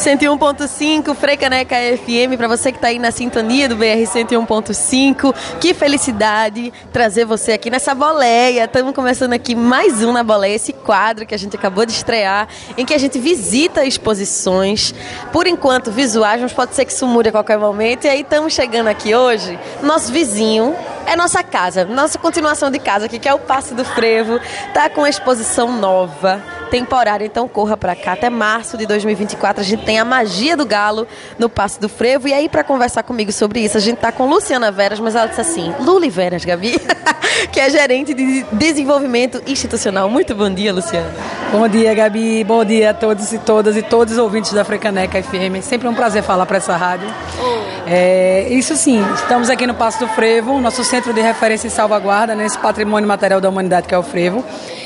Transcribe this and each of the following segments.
101.5, Frecaneca FM, para você que está aí na sintonia do BR 101.5. Que felicidade trazer você aqui nessa boleia. Estamos começando aqui mais um na boleia, esse quadro que a gente acabou de estrear, em que a gente visita exposições, por enquanto visuais, mas pode ser que isso mude a qualquer momento. E aí estamos chegando aqui hoje, nosso vizinho, é nossa casa, nossa continuação de casa aqui, que é o Passo do Frevo, tá com uma exposição nova temporária, então corra para cá. Até março de 2024 a gente tem a magia do galo no Passo do Frevo. E aí, para conversar comigo sobre isso, a gente tá com Luciana Veras, mas ela disse assim: Luli Veras, Gabi, que é gerente de desenvolvimento institucional. Muito bom dia, Luciana. Bom dia, Gabi. Bom dia a todos e todas e todos os ouvintes da Frecaneca FM. Sempre um prazer falar para essa rádio. Oh. É, isso sim, estamos aqui no Passo do Frevo, nosso centro de referência e salvaguarda nesse patrimônio material da humanidade que é o Frevo.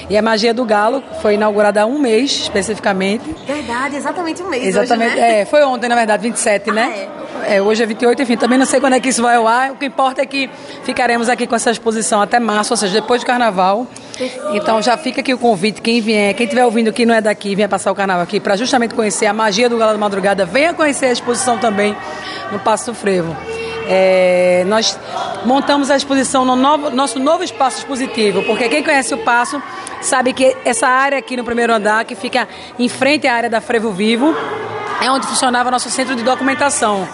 E a Magia do Galo foi inaugurada há um mês, especificamente. Verdade, exatamente um mês. Exatamente, hoje, né? é, foi ontem, na verdade, 27, né? ah, né? É. é. hoje é 28, enfim, também não sei quando é que isso vai ao ar. O que importa é que ficaremos aqui com essa exposição até março, ou seja, depois do carnaval. Então já fica aqui o convite, quem vier, quem estiver ouvindo que não é daqui, venha passar o carnaval aqui para justamente conhecer a magia do Galo da Madrugada, venha conhecer a exposição também no Passo do Frevo. É, nós montamos a exposição no novo, nosso novo espaço expositivo, porque quem conhece o Passo sabe que essa área aqui no primeiro andar, que fica em frente à área da Frevo Vivo, é onde funcionava nosso centro de documentação.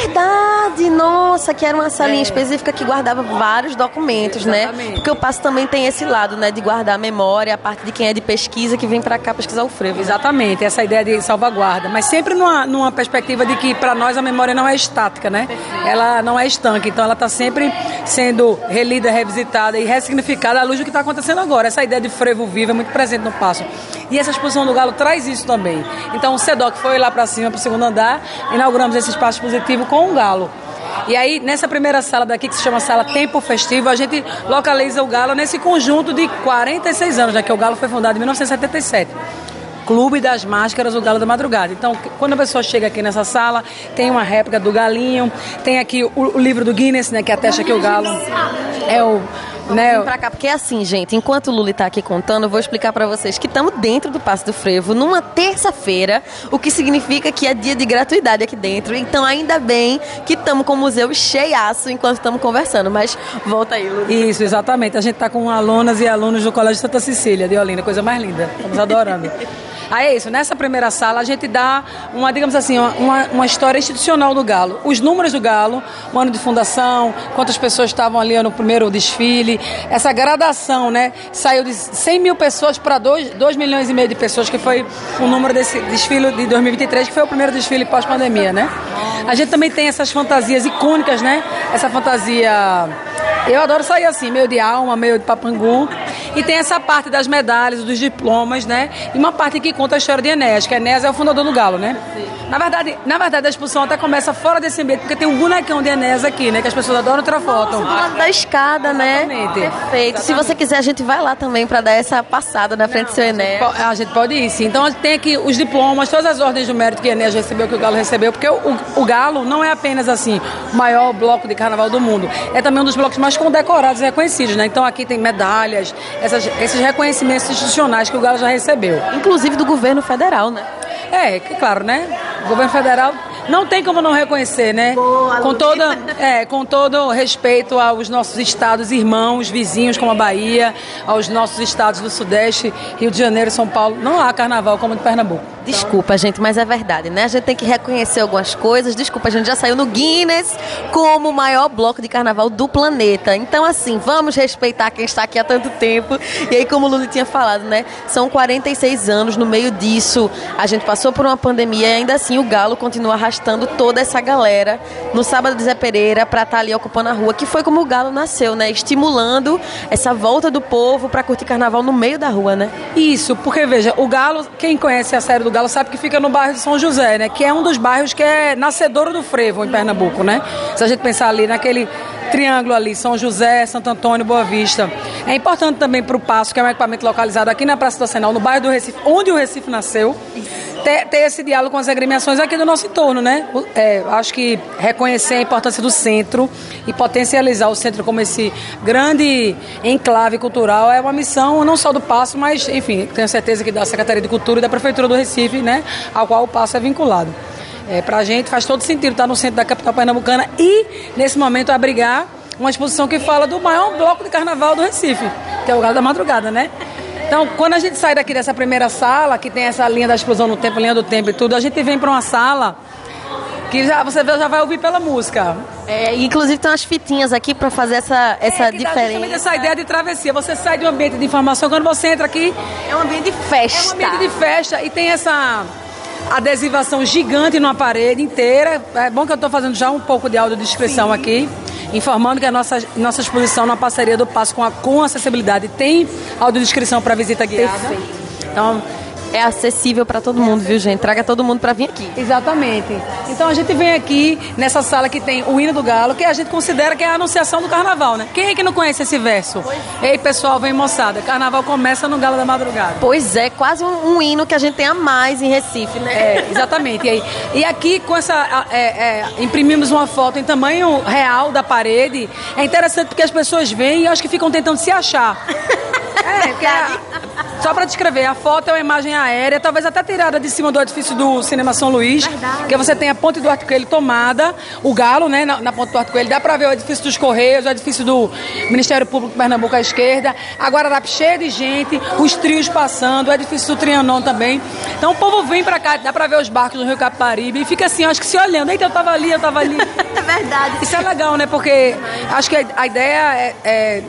Verdade! Nossa, que era uma salinha é. específica que guardava vários documentos, né? Exatamente. né? Porque o passo também tem esse lado, né? De guardar a memória, a parte de quem é de pesquisa que vem para cá pesquisar o frevo. Exatamente, essa ideia de salvaguarda. Mas sempre numa, numa perspectiva de que para nós a memória não é estática, né? Perfeito. Ela não é estanque, então ela está sempre sendo relida, revisitada e ressignificada à luz do que está acontecendo agora. Essa ideia de frevo vivo é muito presente no passo. E essa exposição do Galo traz isso também. Então o SEDOC foi lá para cima, para o segundo andar, inauguramos esse espaço positivo com o Galo. E aí, nessa primeira sala daqui, que se chama Sala Tempo Festivo, a gente localiza o Galo nesse conjunto de 46 anos, já que o Galo foi fundado em 1977. Clube das Máscaras, o Galo da Madrugada. Então, quando a pessoa chega aqui nessa sala, tem uma réplica do galinho, tem aqui o, o livro do Guinness, né, que atesta que o galo é o né? Pra cá, porque é assim, gente, enquanto o Luli tá aqui contando, eu vou explicar para vocês que estamos dentro do Passo do Frevo numa terça-feira, o que significa que é dia de gratuidade aqui dentro. Então, ainda bem que estamos com o museu cheiaço enquanto estamos conversando. Mas volta aí, Luli. Isso, exatamente. A gente tá com alunas e alunos do Colégio Santa Cecília de Olinda, coisa mais linda. Estamos adorando. Aí é isso, nessa primeira sala a gente dá uma, digamos assim, uma, uma história institucional do Galo. Os números do Galo, o ano de fundação, quantas pessoas estavam ali no primeiro desfile, essa gradação, né? Saiu de 100 mil pessoas para 2, 2 milhões e meio de pessoas, que foi o número desse desfile de 2023, que foi o primeiro desfile pós-pandemia, né? A gente também tem essas fantasias icônicas, né? Essa fantasia eu adoro sair assim, meio de alma, meio de papangu. E tem essa parte das medalhas, dos diplomas, né? E uma parte que conta a história de Enéas, que Enéas é o fundador do Galo, né? Na verdade, na verdade, a exposição até começa fora desse ambiente, porque tem um bonecão de Enéas aqui, né? Que as pessoas adoram tirar foto. Do lado da escada, né? Exatamente. Perfeito. Exatamente. Se você quiser, a gente vai lá também para dar essa passada na frente Não, do seu Enéas. A gente pode ir, sim. Então, tem aqui os diplomas, todas as ordens do mérito que Enéas recebeu, que o Galo recebeu, porque o, o Galo não é apenas, assim, o maior bloco de carnaval do mundo. É também um dos blocos mais condecorados e reconhecidos, né? Então, aqui tem medalhas, essas, esses reconhecimentos institucionais que o Galo já recebeu. Inclusive do governo federal, né? É, que claro, né? O governo federal não tem como não reconhecer, né? Boa, com toda, é, com todo respeito aos nossos estados irmãos, vizinhos como a Bahia, aos nossos estados do Sudeste, Rio de Janeiro, São Paulo, não há carnaval como de Pernambuco. Desculpa, gente, mas é verdade, né? A gente tem que reconhecer algumas coisas. Desculpa, a gente já saiu no Guinness como o maior bloco de carnaval do planeta. Então, assim, vamos respeitar quem está aqui há tanto tempo. E aí, como o Lula tinha falado, né? São 46 anos no meio disso. A gente passou por uma pandemia e ainda assim o Galo continua arrastando toda essa galera no sábado de Zé Pereira para estar tá ali ocupando a rua, que foi como o Galo nasceu, né? Estimulando essa volta do povo para curtir carnaval no meio da rua, né? Isso, porque veja, o Galo, quem conhece a série do Galo sabe que fica no bairro de São José, né? Que é um dos bairros que é nascedor do frevo em Pernambuco, né? Se a gente pensar ali naquele triângulo ali, São José, Santo Antônio, Boa Vista. É importante também para o Passo, que é um equipamento localizado aqui na Praça do Arsenal, no bairro do Recife, onde o Recife nasceu. Ter, ter, esse diálogo com as agremiações aqui do nosso entorno, né? É, acho que reconhecer a importância do centro e potencializar o centro como esse grande enclave cultural é uma missão não só do Passo, mas, enfim, tenho certeza que da Secretaria de Cultura e da Prefeitura do Recife, né? Ao qual o Passo é vinculado. É, para a gente faz todo sentido estar no centro da capital pernambucana e, nesse momento, abrigar uma exposição que fala do maior bloco de carnaval do Recife, que é o Galo da Madrugada, né? Então, quando a gente sai daqui dessa primeira sala, que tem essa linha da explosão no tempo, linha do tempo e tudo, a gente vem para uma sala que já, você já vai ouvir pela música. É, inclusive tem umas fitinhas aqui para fazer essa, essa é, diferença. essa ideia de travessia. Você sai de um ambiente de informação, quando você entra aqui. É um ambiente de festa. É um ambiente de festa e tem essa adesivação gigante numa parede inteira. É bom que eu estou fazendo já um pouco de audiodescrição Sim. aqui informando que a nossa, nossa exposição na parceria do Passo com, a, com acessibilidade tem audiodescrição para visita guiada. Perfeito. Então, é acessível para todo mundo, viu, gente? Traga todo mundo para vir aqui. Exatamente. Então a gente vem aqui nessa sala que tem o hino do galo, que a gente considera que é a anunciação do carnaval, né? Quem é que não conhece esse verso? Ei, pessoal, vem moçada, carnaval começa no galo da madrugada. Pois é, quase um, um hino que a gente tem a mais em Recife, né? É, exatamente. E, aí, e aqui com essa é, é, imprimimos uma foto em tamanho real da parede. É interessante porque as pessoas vêm e acho que ficam tentando se achar. É, porque a, só para descrever, a foto é uma imagem aérea, talvez até tirada de cima do edifício do Cinema São Luís, Verdade. que você tem a ponte do Arco Coelho tomada, o galo, né, na, na ponte do Arco Coelho, dá para ver o edifício dos Correios, o edifício do Ministério Público Pernambuco à esquerda, a Guararapes cheia de gente, os trios passando, o edifício do Trianon também. Então o povo vem para cá, dá para ver os barcos do Rio Caparibe e fica assim, acho que se olhando, eita, eu tava ali, eu tava ali. é verdade. Isso é legal, né, porque acho que a ideia é, é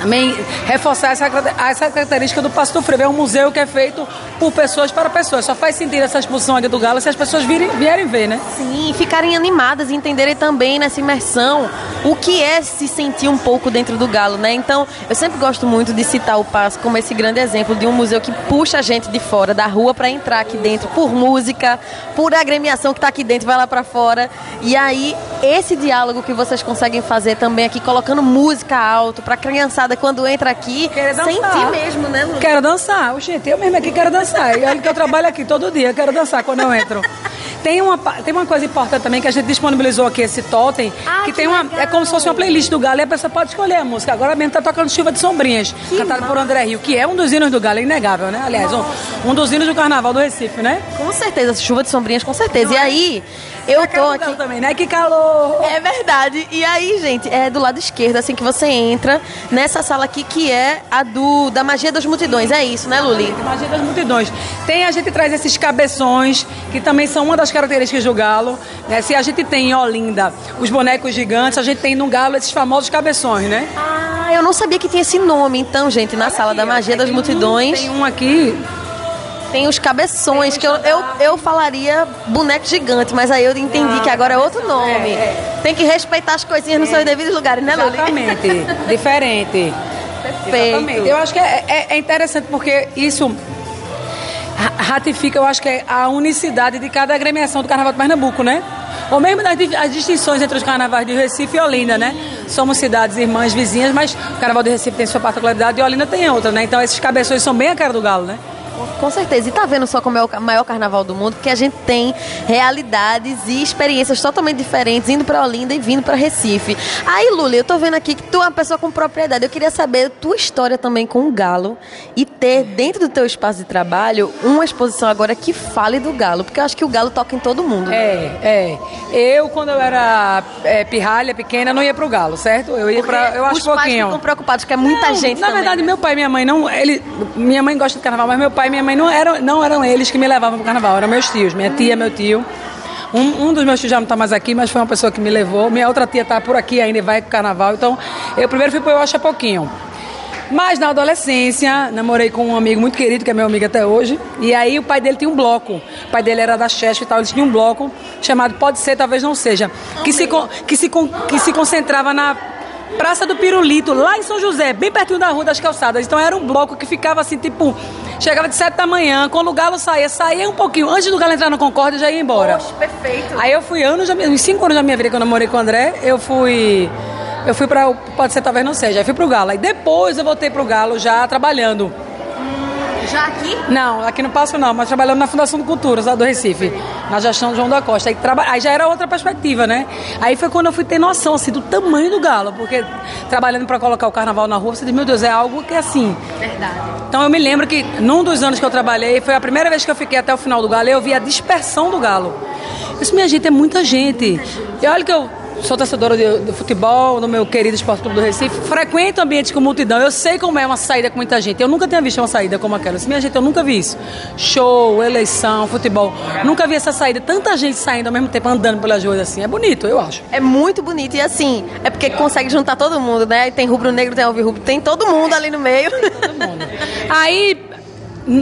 também reforçar essa, essa característica do Passo do Frevo. É um museu que é feito por pessoas para pessoas. Só faz sentido essa exposição aqui do Galo se as pessoas virem, vierem ver, né? Sim, ficarem animadas e entenderem também nessa imersão o que é se sentir um pouco dentro do Galo, né? Então, eu sempre gosto muito de citar o Passo como esse grande exemplo de um museu que puxa a gente de fora da rua para entrar aqui dentro por música, por agremiação que está aqui dentro, vai lá para fora. E aí, esse diálogo que vocês conseguem fazer também aqui, colocando música alto para criançada quando entra aqui, sentir mesmo, né, Lu? Quero dançar. Gente, eu mesmo aqui quero dançar. E olha que eu trabalho aqui todo dia, quero dançar quando eu entro. Tem uma, tem uma coisa importante também que a gente disponibilizou aqui esse totem, ah, que, que, tem uma. Legal. É como se fosse uma playlist do Galo e a pessoa pode escolher a música. Agora mesmo tá tocando Chuva de Sombrinhas, que cantado por André Rio, que é um dos hinos do Galo, é inegável, né? Aliás, um, um, dos hinos do carnaval do Recife, né? Com certeza, Chuva de Sombrinhas, com certeza. Não e é? aí, eu é tô aqui. também, né? Que calor! É verdade. E aí, gente, é do lado esquerdo, assim que você entra, nessa sala aqui que é a do da Magia das Multidões. É isso, né, Luli? Magia das Multidões. Tem, a gente traz esses cabeções, que também são uma das características do galo. Né? Se a gente tem em Olinda os bonecos gigantes, a gente tem no galo esses famosos cabeções, né? Ah, eu não sabia que tinha esse nome, então, gente, na Olha sala aqui, da Magia das Multidões. Tem um aqui tem os cabeções, que eu, eu, eu falaria boneco gigante, mas aí eu entendi que agora é outro nome. É, é. Tem que respeitar as coisinhas nos seus devidos lugares, né, Luli? Exatamente. Diferente. Perfeito. Exatamente. Eu acho que é, é, é interessante porque isso ratifica, eu acho que é a unicidade de cada agremiação do Carnaval de Pernambuco, né? Ou mesmo das as distinções entre os carnavais de Recife e Olinda, né? Somos cidades irmãs vizinhas, mas o Carnaval de Recife tem sua particularidade e Olinda tem outra, né? Então esses cabeções são bem a cara do galo, né? Com certeza. E tá vendo só como é o maior carnaval do mundo? Porque a gente tem realidades e experiências totalmente diferentes indo para Olinda e vindo para Recife. Aí, Luli, eu tô vendo aqui que tu é uma pessoa com propriedade. Eu queria saber a tua história também com o galo e ter dentro do teu espaço de trabalho uma exposição agora que fale do galo, porque eu acho que o galo toca em todo mundo. Né? É, é. Eu quando eu era é, pirralha pequena não ia pro galo, certo? Eu ia para eu acho os pouquinho. Os pais ficam preocupados porque é muita não, gente Na também, verdade, né? meu pai e minha mãe não, ele, minha mãe gosta de carnaval, mas meu pai e minha mãe não eram, não eram eles que me levavam para o carnaval, eram meus tios, minha tia, meu tio. Um, um dos meus tios já não está mais aqui, mas foi uma pessoa que me levou. Minha outra tia está por aqui ainda e vai para o carnaval. Então, eu primeiro fui para o Acha Pouquinho. Mas na adolescência, namorei com um amigo muito querido, que é meu amigo até hoje. E aí o pai dele tinha um bloco. O pai dele era da Chesf e tal, ele tinha um bloco chamado Pode Ser, Talvez Não Seja. Que se, que se, que se concentrava na Praça do Pirulito, lá em São José, bem pertinho da Rua das Calçadas. Então era um bloco que ficava assim, tipo, chegava de sete da manhã, quando o galo saía, saía um pouquinho, antes do galo entrar no Concórdia, já ia embora. Poxa, perfeito. Aí eu fui anos, uns cinco anos da minha vida, quando eu namorei com o André, eu fui. Eu fui para Pode ser, talvez não seja. Aí fui pro Galo. Aí depois eu voltei pro Galo já trabalhando. Já aqui? Não, aqui no Passo não, mas trabalhando na Fundação de Culturas, lá do Recife, na gestão de João da Costa. Aí, traba... aí já era outra perspectiva, né? Aí foi quando eu fui ter noção, assim, do tamanho do galo, porque trabalhando para colocar o carnaval na rua, você diz, meu Deus, é algo que é assim. Verdade. Então eu me lembro que num dos anos que eu trabalhei, foi a primeira vez que eu fiquei até o final do galo, e eu vi a dispersão do galo. Disse, minha gente, é muita gente. E olha que eu sou torcedora de, de, futebol, no meu querido Esporte Clube do Recife, frequento ambientes com multidão, eu sei como é uma saída com muita gente. Eu nunca tinha visto uma saída como aquela. Minha gente, eu nunca vi isso. Show, eleição, futebol. Nunca vi essa saída, tanta gente saindo ao mesmo tempo, andando pelas ruas assim. É bonito, eu acho. É muito bonito. E assim, é porque consegue juntar todo mundo, né? Tem rubro-negro, tem alvirrubro, tem todo mundo ali no meio. Todo mundo. Aí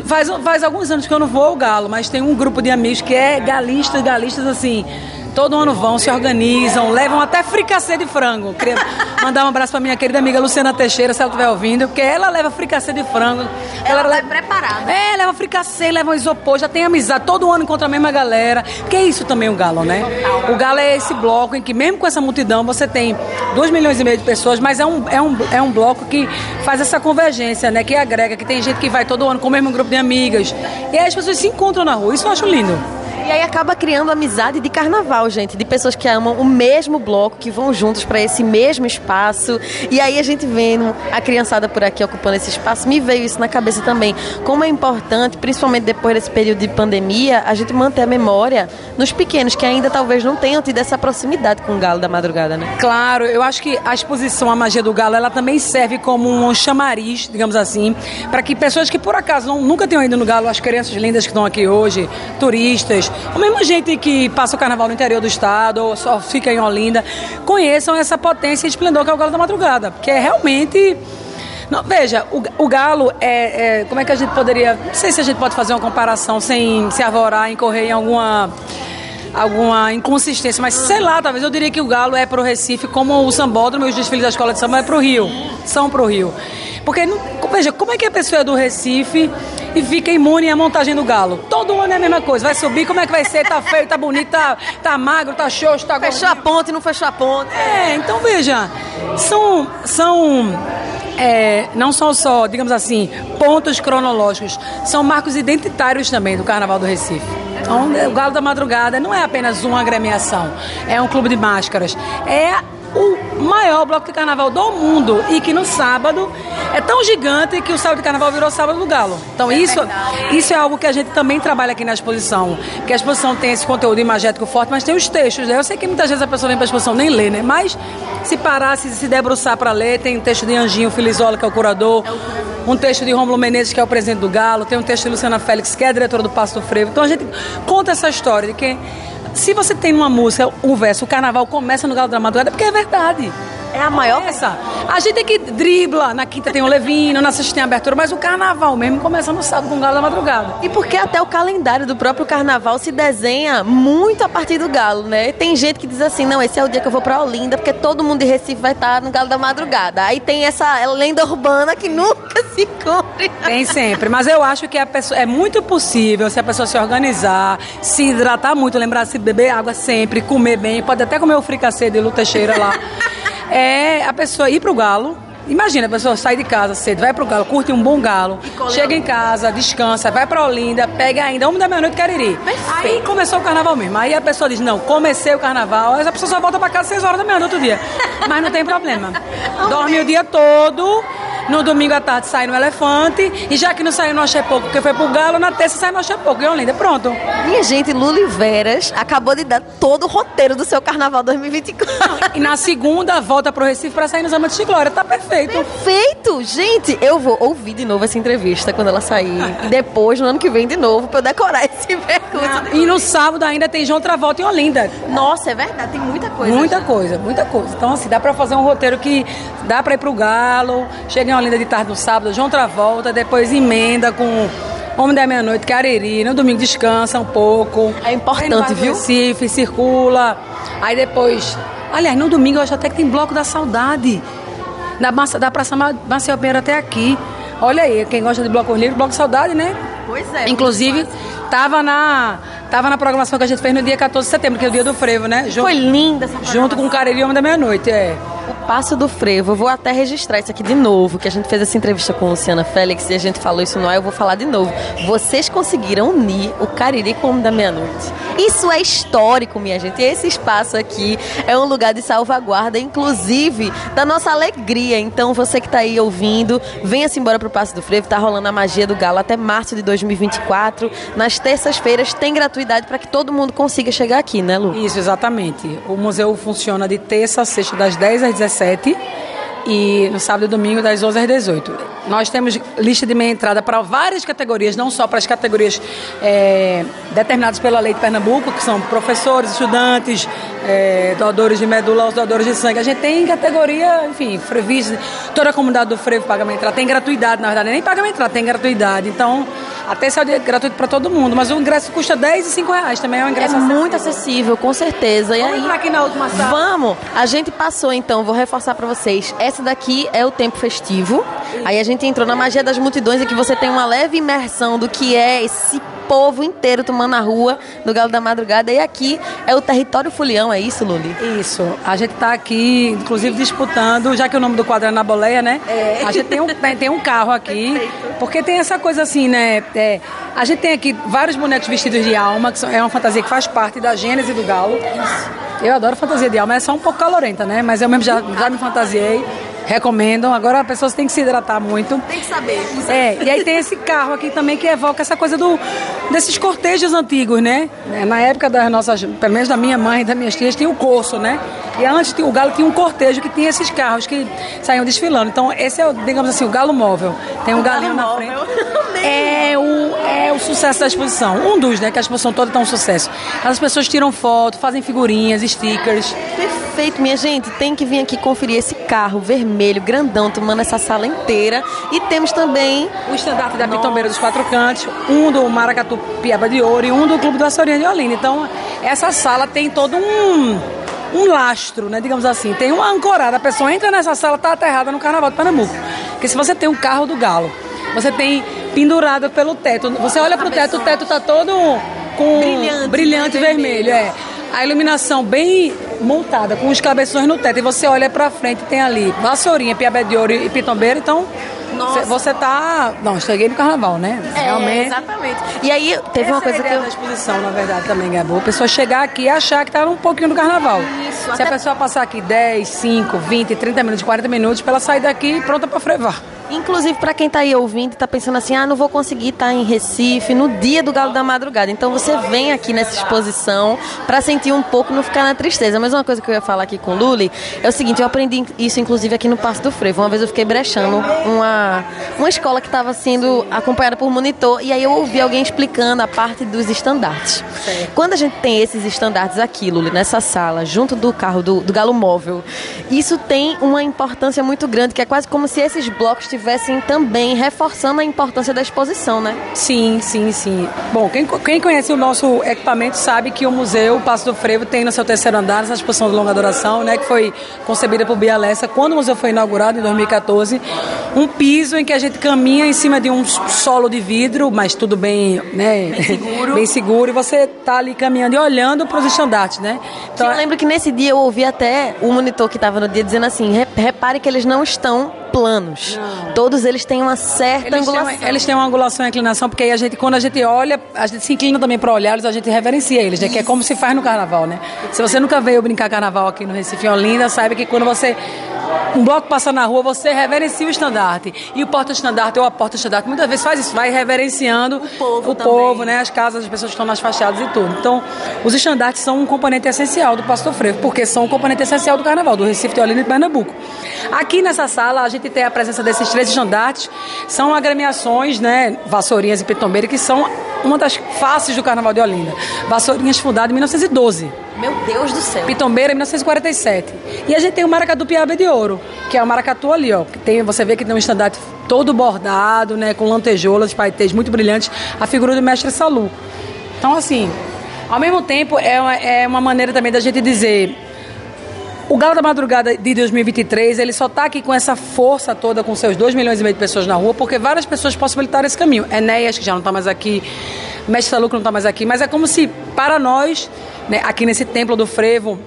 faz, faz alguns anos que eu não vou ao Galo, mas tem um grupo de amigos que é galistas, galistas assim Todo ano vão, se organizam, levam até fricassê de frango. Queria mandar um abraço para minha querida amiga Luciana Teixeira, se ela estiver ouvindo, porque ela leva fricassê de frango. Ela, ela leva preparada. É, leva fricassê, leva um isopor, já tem amizade. Todo ano encontra a mesma galera. Que é isso também o Galo, né? O Galo é esse bloco em que, mesmo com essa multidão, você tem 2 milhões e meio de pessoas, mas é um, é, um, é um bloco que faz essa convergência, né? Que agrega, que tem gente que vai todo ano com o mesmo grupo de amigas. E aí as pessoas se encontram na rua. Isso eu acho lindo. E aí acaba criando amizade de carnaval, gente, de pessoas que amam o mesmo bloco, que vão juntos para esse mesmo espaço. E aí a gente vendo a criançada por aqui ocupando esse espaço, me veio isso na cabeça também. Como é importante, principalmente depois desse período de pandemia, a gente manter a memória nos pequenos que ainda talvez não tenham tido essa proximidade com o galo da madrugada, né? Claro, eu acho que a exposição à magia do galo, ela também serve como um chamariz, digamos assim, para que pessoas que por acaso não, nunca tenham ido no galo, as crianças lindas que estão aqui hoje, turistas, o mesmo gente que passa o carnaval no interior do estado ou só fica em Olinda, conheçam essa potência e esplendor que é o Galo da Madrugada, porque é realmente. Não, veja, o, o galo é, é, Como é que a gente poderia. Não sei se a gente pode fazer uma comparação sem se arvorar, incorrer em alguma alguma inconsistência, mas sei lá, talvez eu diria que o Galo é para o Recife como o Sambódromo e os desfiles da Escola de Samba é para o Rio, são para o Rio. Porque, veja, como é que a pessoa é do Recife e fica imune à montagem do galo? Todo ano é a mesma coisa. Vai subir, como é que vai ser? Tá feio, tá bonito, tá, tá magro, tá xoxo, tá Fechou a ponte, não fechou a ponte. É, então veja, são... são é, não são só, digamos assim, pontos cronológicos, são marcos identitários também do Carnaval do Recife. Então, o Galo da Madrugada não é apenas uma agremiação, é um clube de máscaras, é o maior bloco de carnaval do mundo e que no sábado é tão gigante que o sábado de carnaval virou sábado do galo. Então é isso, isso é algo que a gente também trabalha aqui na exposição, que a exposição tem esse conteúdo imagético forte, mas tem os textos. Né? Eu sei que muitas vezes a pessoa vem para a exposição nem lê, né? Mas se parar, se, se debruçar para ler, tem um texto de Anjinho Filizola, que é o curador, um texto de Rômulo Menezes, que é o presidente do Galo, tem um texto de Luciana Félix, que é a diretora do Passo do Frevo. Então a gente conta essa história de que se você tem numa música o verso, o carnaval começa no Galo da Madrugada, porque é verdade. É a maior. Essa. A gente tem que dribla. Na quinta tem o Levino, na sexta tem a abertura, mas o carnaval mesmo começa no sábado com o Galo da Madrugada. E porque até o calendário do próprio carnaval se desenha muito a partir do Galo, né? Tem gente que diz assim: não, esse é o dia que eu vou pra Olinda, porque todo mundo de Recife vai estar no Galo da Madrugada. Aí tem essa lenda urbana que nunca se cumpre. Tem sempre. Mas eu acho que pessoa, é muito possível se a pessoa se organizar, se hidratar muito, lembrar se beber água sempre, comer bem, pode até comer o fricassê de Lu Teixeira lá. É a pessoa ir pro galo. Imagina, a pessoa sai de casa cedo, vai pro galo, curte um bom galo, chega em casa, descansa, vai pra Olinda, pega ainda uma da meia-noite Cariri. Aí começou o carnaval mesmo. Aí a pessoa diz, não, comecei o carnaval, aí a pessoa só volta pra casa às 6 horas da manhã do outro dia. Mas não tem problema. Dorme o dia todo, no domingo à tarde sai no Elefante. E já que não saiu no Axé Pouco, porque foi pro Galo, na terça sai no Axé Pouco. E Olinda, pronto. Minha gente, Luli Veras acabou de dar todo o roteiro do seu Carnaval 2024. E na segunda, volta pro Recife pra sair nos Amantes de Glória. Tá perfeito. Perfeito! Gente, eu vou ouvir de novo essa entrevista quando ela sair. E depois, no ano que vem, de novo, pra eu decorar esse percurso. E no sábado ainda tem João Travolta em Olinda. Nossa, é verdade. Tem muita coisa. Muita coisa, muita coisa. Então, assim, dá pra fazer um roteiro que dá pra ir pro Galo, chega em Olinda de tarde no sábado, João Travolta, depois emenda com Homem da Meia-Noite, Cariri, no domingo descansa um pouco. É importante, viu? Recife, circula. Aí depois. Aliás, no domingo eu acho até que tem bloco da saudade. Da, da Praça Marcel Pinheiro até aqui. Olha aí, quem gosta de bloco livre, bloco de saudade, né? Pois é. Inclusive, tava na, tava na programação que a gente fez no dia 14 de setembro, que é o dia do frevo, né? Junto, Foi linda essa Junto com o Cariri Homem da Meia-Noite, é. Passo do Frevo. Eu vou até registrar isso aqui de novo, que a gente fez essa entrevista com Luciana Félix e a gente falou isso no ar, eu vou falar de novo. Vocês conseguiram unir o Cariri com o da Meia-Noite. Isso é histórico, minha gente. E esse espaço aqui é um lugar de salvaguarda, inclusive, da nossa alegria. Então, você que está aí ouvindo, venha-se embora pro Passo do Frevo. Tá rolando a magia do galo até março de 2024. Nas terças-feiras tem gratuidade para que todo mundo consiga chegar aqui, né, Lu? Isso, exatamente. O museu funciona de terça a sexta, das 10 às 17 सैती e no sábado e domingo das 11 às 18. Nós temos lista de meia entrada para várias categorias, não só para as categorias é, determinadas pela lei de Pernambuco, que são professores, estudantes, é, doadores de medula, os doadores de sangue. A gente tem categoria, enfim, frevis, toda a comunidade do frevo paga meia entrada. Tem gratuidade, na verdade, nem paga meia entrada, tem gratuidade. Então, até esse é gratuito para todo mundo, mas o ingresso custa 10 e 5 reais, também é um ingresso É muito acessível, com certeza. E Vamos aí, entrar aqui na última sala. Vamos! A gente passou então, vou reforçar para vocês. Essa daqui é o tempo festivo. Aí a gente entrou na magia das multidões e que você tem uma leve imersão do que é esse povo inteiro tomando a rua do Galo da Madrugada. E aqui é o território fulião, é isso, Luli? Isso. A gente está aqui, inclusive, disputando, já que o nome do quadro é na boleia, né? É. A gente tem um, tem, um carro aqui. Porque tem essa coisa assim, né? É, a gente tem aqui vários bonecos vestidos de alma, que é uma fantasia que faz parte da gênese do galo. Eu adoro fantasia de alma, é só um pouco calorenta, né? Mas eu mesmo já, já me fantasiei. Recomendo. Agora a pessoa tem que se hidratar muito. Tem que saber. É, e aí tem esse carro aqui também que evoca essa coisa do, desses cortejos antigos, né? É, Na época das nossas, pelo menos da minha mãe e das minhas tias, tinha o corso, né? E antes tinha- o galo tinha um cortejo que tinha esses carros que saíam desfilando. Então esse é, o, digamos assim, o galo móvel. Tem um galinho na frente. É o, é o sucesso da exposição. Um dos, né? Que a exposição toda tá um sucesso. As pessoas tiram foto, fazem figurinhas, stickers. Perfeito, minha gente. Tem que vir aqui conferir esse carro vermelho, grandão, tomando essa sala inteira. E temos também O estandarte da Pitombeira dos Quatro Cantos, um do Maracatu Piaba de Ouro e um do Clube do Açorinha de Olinda. Então, essa sala tem todo um, um lastro, né, digamos assim. Tem uma ancorada. A pessoa entra nessa sala, está aterrada no Carnaval de Pernambuco. Porque se você tem um carro do galo, você tem pendurado pelo teto. Você olha pro teto, o teto tá todo com Brilhante, brilhante né, vermelho. É. A iluminação bem montada, com os cabeções no teto. E você olha pra frente, tem ali Vassourinha, Piabé de Ouro e Pitombeira. Então, Nossa. cê- você tá... Não, cheguei no carnaval, né? É, exatamente. E aí teve uma Essa é coisa a que eu da exposição, na verdade, também, Gabu. A pessoa chegar aqui e achar que tá um pouquinho do carnaval. Isso, Se até- a pessoa passar aqui 10, 5, 20, 30 minutos, 40 minutos, pra ela sair daqui pronta pra frevar. Inclusive, para quem tá aí ouvindo e tá pensando assim, ah, não vou conseguir estar em Recife no dia do Galo da Madrugada. Então você vem aqui nessa exposição para sentir um pouco, não ficar na tristeza. Mas uma coisa que eu ia falar aqui com o Luli é o seguinte, eu aprendi isso inclusive aqui no Passo do Frevo. Uma vez eu fiquei brechando uma, uma escola que estava sendo acompanhada por monitor e aí eu ouvi alguém explicando a parte dos estandartes. Quando a gente tem esses estandartes aqui, Luli, nessa sala, junto do carro do, do Galo Móvel, isso tem uma importância muito grande, que é quase como se esses blocos estivessem também reforçando a importância da exposição, né? Sim, sim, sim. Bom, quem, quem conhece o nosso equipamento sabe que o Museu Passo do Frevo tem no seu terceiro andar essa exposição de longa duração, né, que foi concebida por Bia Lessa quando o museu foi inaugurado em 2014. Um piso em que a gente caminha em cima de um solo de vidro, mas tudo bem, né, bem seguro, bem seguro e você tá ali caminhando e olhando para os estandartes, né? Então, eu lembro que nesse dia eu ouvi até o monitor que estava no dia dizendo assim: "Re- repare que eles não estão planos. Todos eles têm uma certa Eles têm, angulação. uma, eles têm uma angulação e inclinação, porque aí a gente, quando a gente olha, a gente se inclina também para olhá-los, a gente reverencia eles, né? Que é como se faz no carnaval, né? Se você nunca veio brincar carnaval aqui no Recife Olinda, saiba que quando você. Um bloco passa na rua, você reverencia o estandarte. E o porta-estandarte ou a porta-estandarte muitas vezes faz isso, vai reverenciando o povo o povo né? As casas, as pessoas que estão nas fachadas e tudo. Então, os estandartes são um componente essencial do Passo do Frevo, porque são um componente essencial do carnaval, do Recife de Olinda e de Pernambuco. Aqui nessa sala, a gente tem a presença desses três estandartes, são agremiações, né? Vassourinhas e Pitombeira, que são uma das faces do carnaval de Olinda. Vassourinhas fundada em 1912. Meu Deus do céu. Pitombeira em 1947. E a gente tem o Maracatu Piaba de Ouro, que é o maracatu ali, ó. Tem, você vê que tem um estandarte todo bordado, né? Com lantejoulas, paetês muito brilhantes. A figura do mestre Salu. Então, assim, ao mesmo tempo, é uma, é uma maneira também da gente dizer... O Galo da Madrugada de 2023, ele só está aqui com essa força toda, com seus 2 milhões e meio de pessoas na rua, porque várias pessoas possibilitaram esse caminho. Enéas, que já não está mais aqui, Mestre Salu, que não está mais aqui, mas é como se, para nós, né, aqui nesse templo do frevo,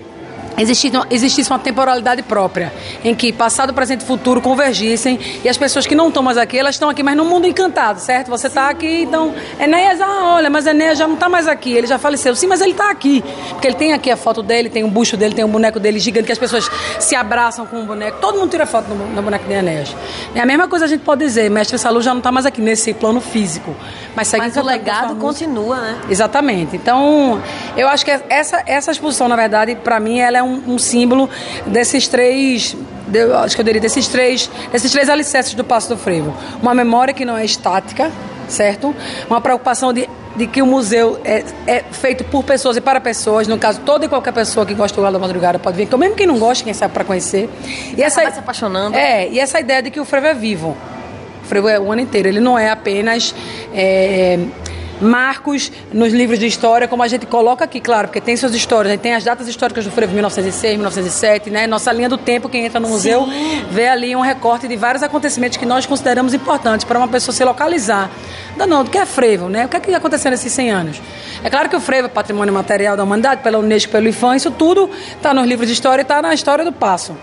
existisse, existisse uma temporalidade própria, em que passado, presente e futuro convergissem e as pessoas que não estão mais aqui, elas estão aqui, mas no mundo encantado, certo? Você está aqui, então, Enéas, ah, olha, mas Enéas já não está mais aqui, ele já faleceu. Sim, mas ele está aqui, porque ele tem aqui a foto dele, tem um bucho dele, tem um boneco dele gigante, que as pessoas se abraçam com o boneco, todo mundo tira foto no, no boneco de Enéas. É a mesma coisa a gente pode dizer, Mestre Salu já não está mais aqui nesse plano físico, mas segue Mas o legado continua, né? Exatamente. Então, eu acho que essa, essa exposição, na verdade, para mim, ela é um, um símbolo desses três de, acho que eu diria desses três, desses três alicerces do Passo do Frevo. Uma memória que não é estática, certo? Uma preocupação de, de que o museu é, é feito por pessoas e para pessoas. No caso, toda e qualquer pessoa que gosta do Galo da Madrugada pode vir, que mesmo quem não gosta, quem sabe para conhecer. E, essa se apaixonando. É, e essa ideia de que o frevo é vivo. O frevo é o ano inteiro. Ele não é apenas é, marcos nos livros de história, como a gente coloca aqui, claro, porque tem suas histórias, tem as datas históricas do frevo 1906, 1907, né? Nossa linha do tempo, quem entra no museu Sim. vê ali um recorte de vários acontecimentos que nós consideramos importantes para uma pessoa se localizar. Não, do que é frevo, né? O que é que aconteceu nesses 100 anos? É claro que o frevo é patrimônio material da humanidade, pela Unesco, pelo IFAM, isso tudo está nos livros de história e está na história do passo.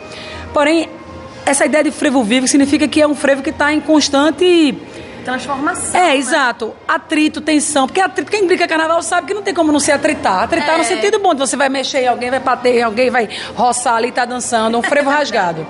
Porém, essa ideia de frevo vivo significa que é um frevo que está em constante transformação. É, né? exato. Atrito, tensão. Porque atrito, quem brinca carnaval sabe que não tem como não se atritar. Atritar é. no sentido bom, você vai mexer em alguém, vai bater em alguém, vai roçar ali, tá dançando, um frevo rasgado.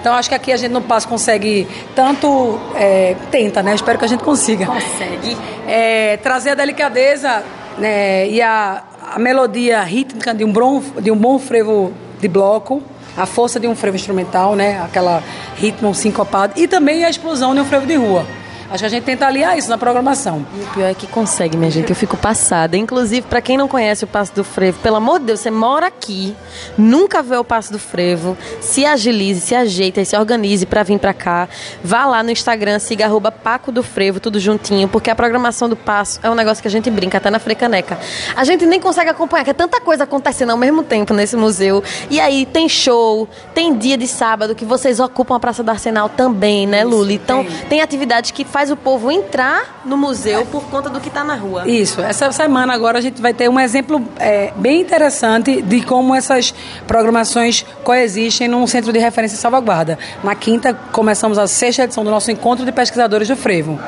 Então acho que aqui a gente no passo consegue tanto é, tenta, né? Espero que a gente consiga. Consegue. É, trazer a delicadeza né, e a, a melodia rítmica de um, bom, de um bom frevo de bloco a força de um frevo instrumental, né? Aquela ritmo sincopado e também a explosão de um frevo de rua. Acho que a gente tenta aliar isso na programação. E o pior é que consegue, minha gente. Eu fico passada. Inclusive, para quem não conhece o Passo do Frevo, pelo amor de Deus, você mora aqui, nunca vê o Passo do Frevo, se agilize, se ajeita e se organize para vir para cá. Vá lá no Instagram, siga arroba Paco do Frevo, tudo juntinho, porque a programação do Passo é um negócio que a gente brinca até na Frecaneca. A gente nem consegue acompanhar, que é tanta coisa acontecendo ao mesmo tempo nesse museu. E aí tem show, tem dia de sábado que vocês ocupam a Praça do Arsenal também, né, Luli? Então, tem, tem atividades que faz o povo entrar no museu por conta do que está na rua. Isso. Essa semana agora a gente vai ter um exemplo é, bem interessante de como essas programações coexistem num centro de referência e salvaguarda. Na quinta, começamos a sexta edição do nosso encontro de pesquisadores do frevo,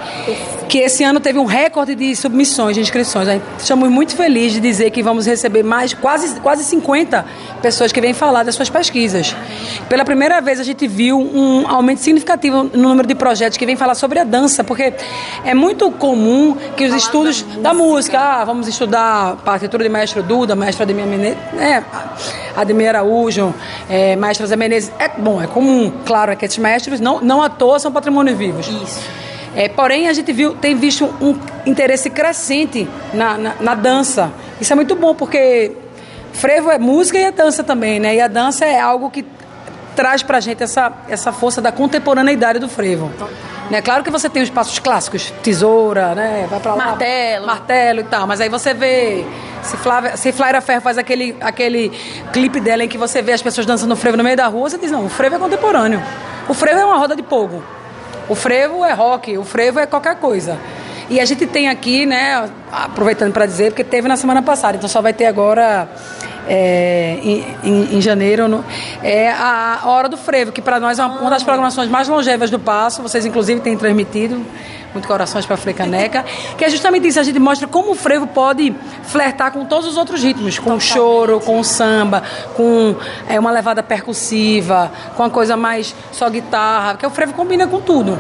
que esse ano teve um recorde de submissões, de inscrições. Estamos muito felizes de dizer que vamos receber mais, quase, quase 50 pessoas que vêm falar das suas pesquisas. Pela primeira vez a gente viu um aumento significativo no número de projetos que vêm falar sobre a dança, porque é muito comum que os falar estudos da música. da música, ah, vamos estudar partitura de maestro Duda, maestra Ademir Menezes, é, Ademir Araújo, é, maestro Zé Menezes. É bom, é comum, claro, é que esses mestres não, não à toa são patrimônios vivos. Isso. É, porém, a gente viu, tem visto um interesse crescente na, na, na dança. Isso é muito bom, porque frevo é música e é dança também, né? E a dança é algo que traz pra gente essa, essa força da contemporaneidade do frevo. Né? Claro que você tem os passos clássicos, tesoura, né? Vai pra lá. Martelo. Martelo e tal. Mas aí você vê. Se, Flávia, se Ferro faz aquele, aquele clipe dela em que você vê as pessoas dançando frevo no meio da rua, você diz, não, o frevo é contemporâneo. O frevo é uma roda de pogo. O frevo é rock, o frevo é qualquer coisa. E a gente tem aqui, né, aproveitando para dizer, porque teve na semana passada, então só vai ter agora é, em, em, em, janeiro, no, é a Hora do Frevo, que para nós é uma, uma, das programações mais longevas do Passo, vocês inclusive têm transmitido, muito corações para a Frecaneca, que é justamente isso, a gente mostra como o frevo pode flertar com todos os outros ritmos, com o choro, com o samba, com é, uma levada percussiva, com uma coisa mais só guitarra, porque o frevo combina com tudo.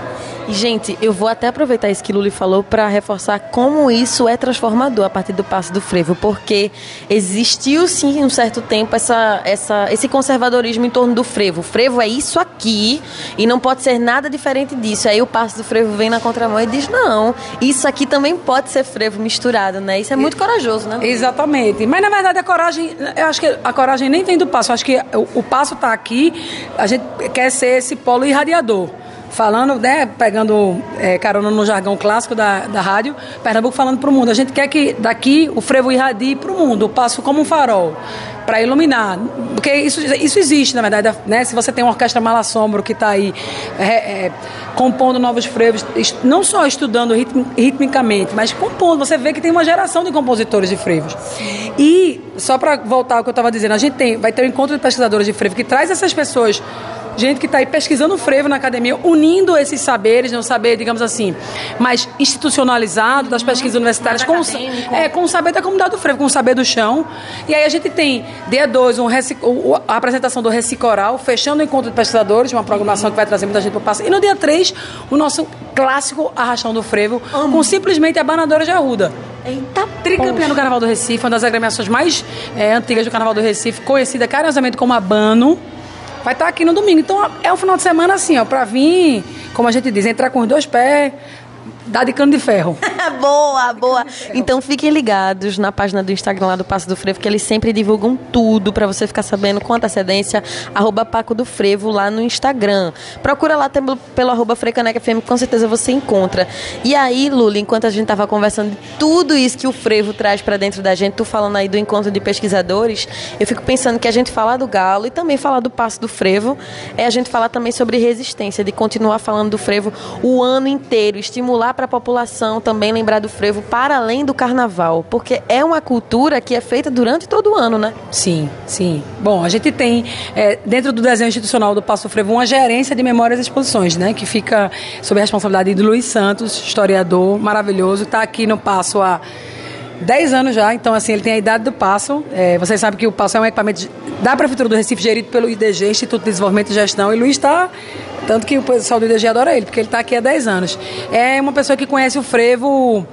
E, gente, eu vou até aproveitar isso que Luli falou para reforçar como isso é transformador a partir do passo do frevo, porque existiu sim um certo tempo essa, essa, esse conservadorismo em torno do frevo. O frevo é isso aqui e não pode ser nada diferente disso. Aí o passo do frevo vem na contramão e diz: não, isso aqui também pode ser frevo misturado, né? Isso é muito corajoso, né? Exatamente. Mas na verdade a coragem, eu acho que a coragem nem vem do passo. Eu acho que o, o passo está aqui, a gente quer ser esse polo irradiador falando, né, pegando é, carona no jargão clássico da, da rádio, Pernambuco falando para o mundo. A gente quer que daqui o frevo irradie para o mundo, o passo como um farol, para iluminar. Porque isso, isso existe, na verdade, né? Se você tem uma orquestra malassombro que está aí é, é, compondo novos frevos, não só estudando ritmicamente, mas compondo. Você vê que tem uma geração de compositores de frevos. E só para voltar ao que eu estava dizendo, a gente tem, vai ter um encontro de pesquisadores de frevo que traz essas pessoas gente que está aí pesquisando frevo na academia, unindo esses saberes, um saber, digamos assim, mais institucionalizado das pesquisas universitárias com, é, com o saber da comunidade do frevo, com o saber do chão. E aí a gente tem, dia 2, um a apresentação do Recicoral, fechando o encontro de pesquisadores, uma programação que vai trazer muita gente para o passo. E no dia 3, o nosso clássico Arrastão do Frevo, Amo. com simplesmente a banadora de Arruda. Eita, tricampeã no Carnaval do Recife, uma das agremiações mais é, antigas do Carnaval do Recife, conhecida carinhosamente como Abano vai estar tá aqui no domingo. Então é um final de semana assim, ó, para vir, como a gente diz, entrar com os dois pés, Dá de cano de ferro. boa, boa. Então fiquem ligados na página do Instagram lá do Passo do Frevo, que eles sempre divulgam tudo para você ficar sabendo com antecedência. Arroba Paco do Frevo lá no Instagram. Procura lá pelo, pelo arroba Frecaneca FM, com certeza você encontra. E aí, Lula, enquanto a gente tava conversando de tudo isso que o Frevo traz para dentro da gente, tu falando aí do encontro de pesquisadores, eu fico pensando que a gente falar do Galo e também falar do Passo do Frevo é a gente falar também sobre resistência, de continuar falando do Frevo o ano inteiro, estimular para a população também lembrar do frevo para além do carnaval, porque é uma cultura que é feita durante todo o ano, né? Sim, sim. Bom, a gente tem é, dentro do desenho institucional do Passo Frevo uma gerência de memórias e exposições, né, que fica sob a responsabilidade de Luiz Santos, historiador maravilhoso, está aqui no Passo há 10 anos já, então assim, ele tem a idade do Passo. É, vocês sabem que o Passo é um equipamento da Prefeitura do Recife, gerido pelo IDG, Instituto de Desenvolvimento e Gestão, e Luiz está tanto que o pessoal do IDG adora ele, porque ele está aqui há 10 anos. É uma pessoa que conhece o frevo,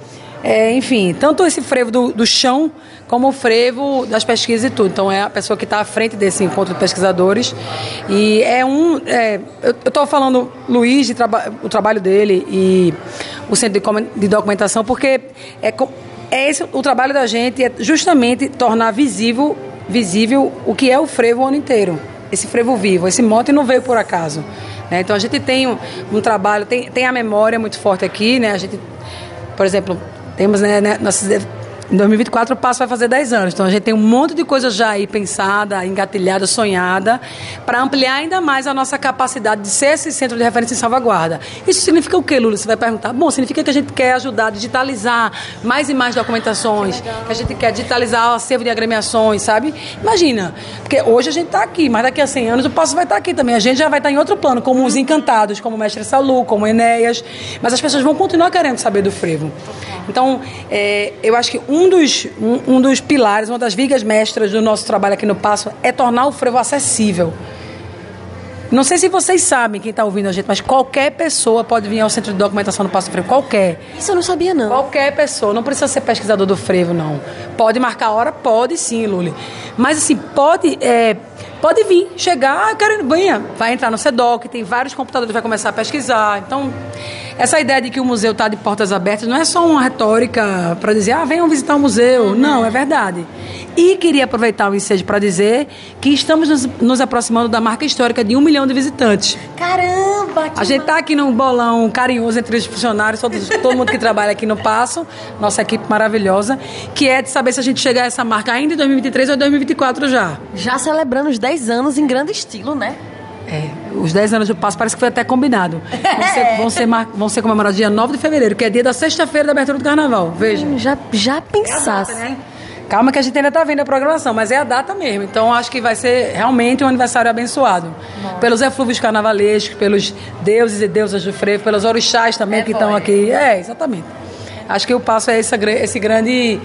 é, enfim, tanto esse frevo do, do, chão, como o frevo das pesquisas e tudo. Então é a pessoa que está à frente desse encontro de pesquisadores. E é um. É, eu estou falando, Luiz, de traba o trabalho dele e o Centro de, de Documentação, porque é, é esse o trabalho da gente, é justamente tornar visível, visível o que é o frevo o ano inteiro. Esse frevo vivo, esse mote não veio por acaso. Né? Então a gente tem um, um, trabalho, tem, tem a memória muito forte aqui, né? A gente, por exemplo, temos né, né nossas em 2024 o passo vai fazer 10 anos. Então a gente tem um monte de coisa já aí pensada, engatilhada, sonhada, para ampliar ainda mais a nossa capacidade de ser esse centro de referência em salvaguarda. Isso significa o quê, Lula? Você vai perguntar. Bom, significa que a gente quer ajudar a digitalizar mais e mais documentações, que, que a gente quer digitalizar o acervo de agremiações, sabe? Imagina, porque hoje a gente está aqui, mas daqui a 100 anos o passo vai estar tá aqui também. A gente já vai estar tá em outro plano, como os encantados, como o mestre Salu, como Enéas, mas as pessoas vão continuar querendo saber do frevo. Então, é, eu acho que um dos, um, um dos pilares, uma das vigas mestras do nosso trabalho aqui no Passo é tornar o frevo acessível. Não sei se vocês sabem, quem está ouvindo a gente, mas qualquer pessoa pode vir ao centro de documentação do Passo Frevo. Qualquer. Isso eu não sabia, não. Qualquer pessoa. Não precisa ser pesquisador do frevo, não. Pode marcar a hora? Pode sim, Luli. Mas, assim, pode. É, pode vir, chegar, ah, quero venha. Vai entrar no SEDOC, tem vários computadores, vai começar a pesquisar. Então, essa ideia de que o museu está de portas abertas não é só uma retórica para dizer, ah, venham visitar o museu. Uhum. Não, é verdade. E queria aproveitar o ensejo para dizer que estamos nos, nos, aproximando da marca histórica de um milhão de visitantes. Caramba! A gente está aqui num bolão carinhoso entre os funcionários, todo, todo mundo que trabalha aqui no Passo, nossa equipe maravilhosa, que é de saber se a gente chegar a essa marca ainda em 2023 ou 2024 já. Já celebrando os 10 anos em grande estilo, né? É, os 10 anos do passo parece que foi até combinado. Vão ser, vão ser, mar... vão ser comemorados dia 9 de fevereiro, que é dia da sexta-feira da abertura do carnaval. Veja. Hum, já, já pensasse. É né? Calma que a gente ainda está vendo a programação, mas é a data mesmo. Então acho que vai ser realmente um aniversário abençoado. Nossa. Pelos eflúvios carnavalescos, pelos deuses e deusas do frevo, pelos orixás também é que estão aqui. É, exatamente. Acho que o passo é esse, esse grande.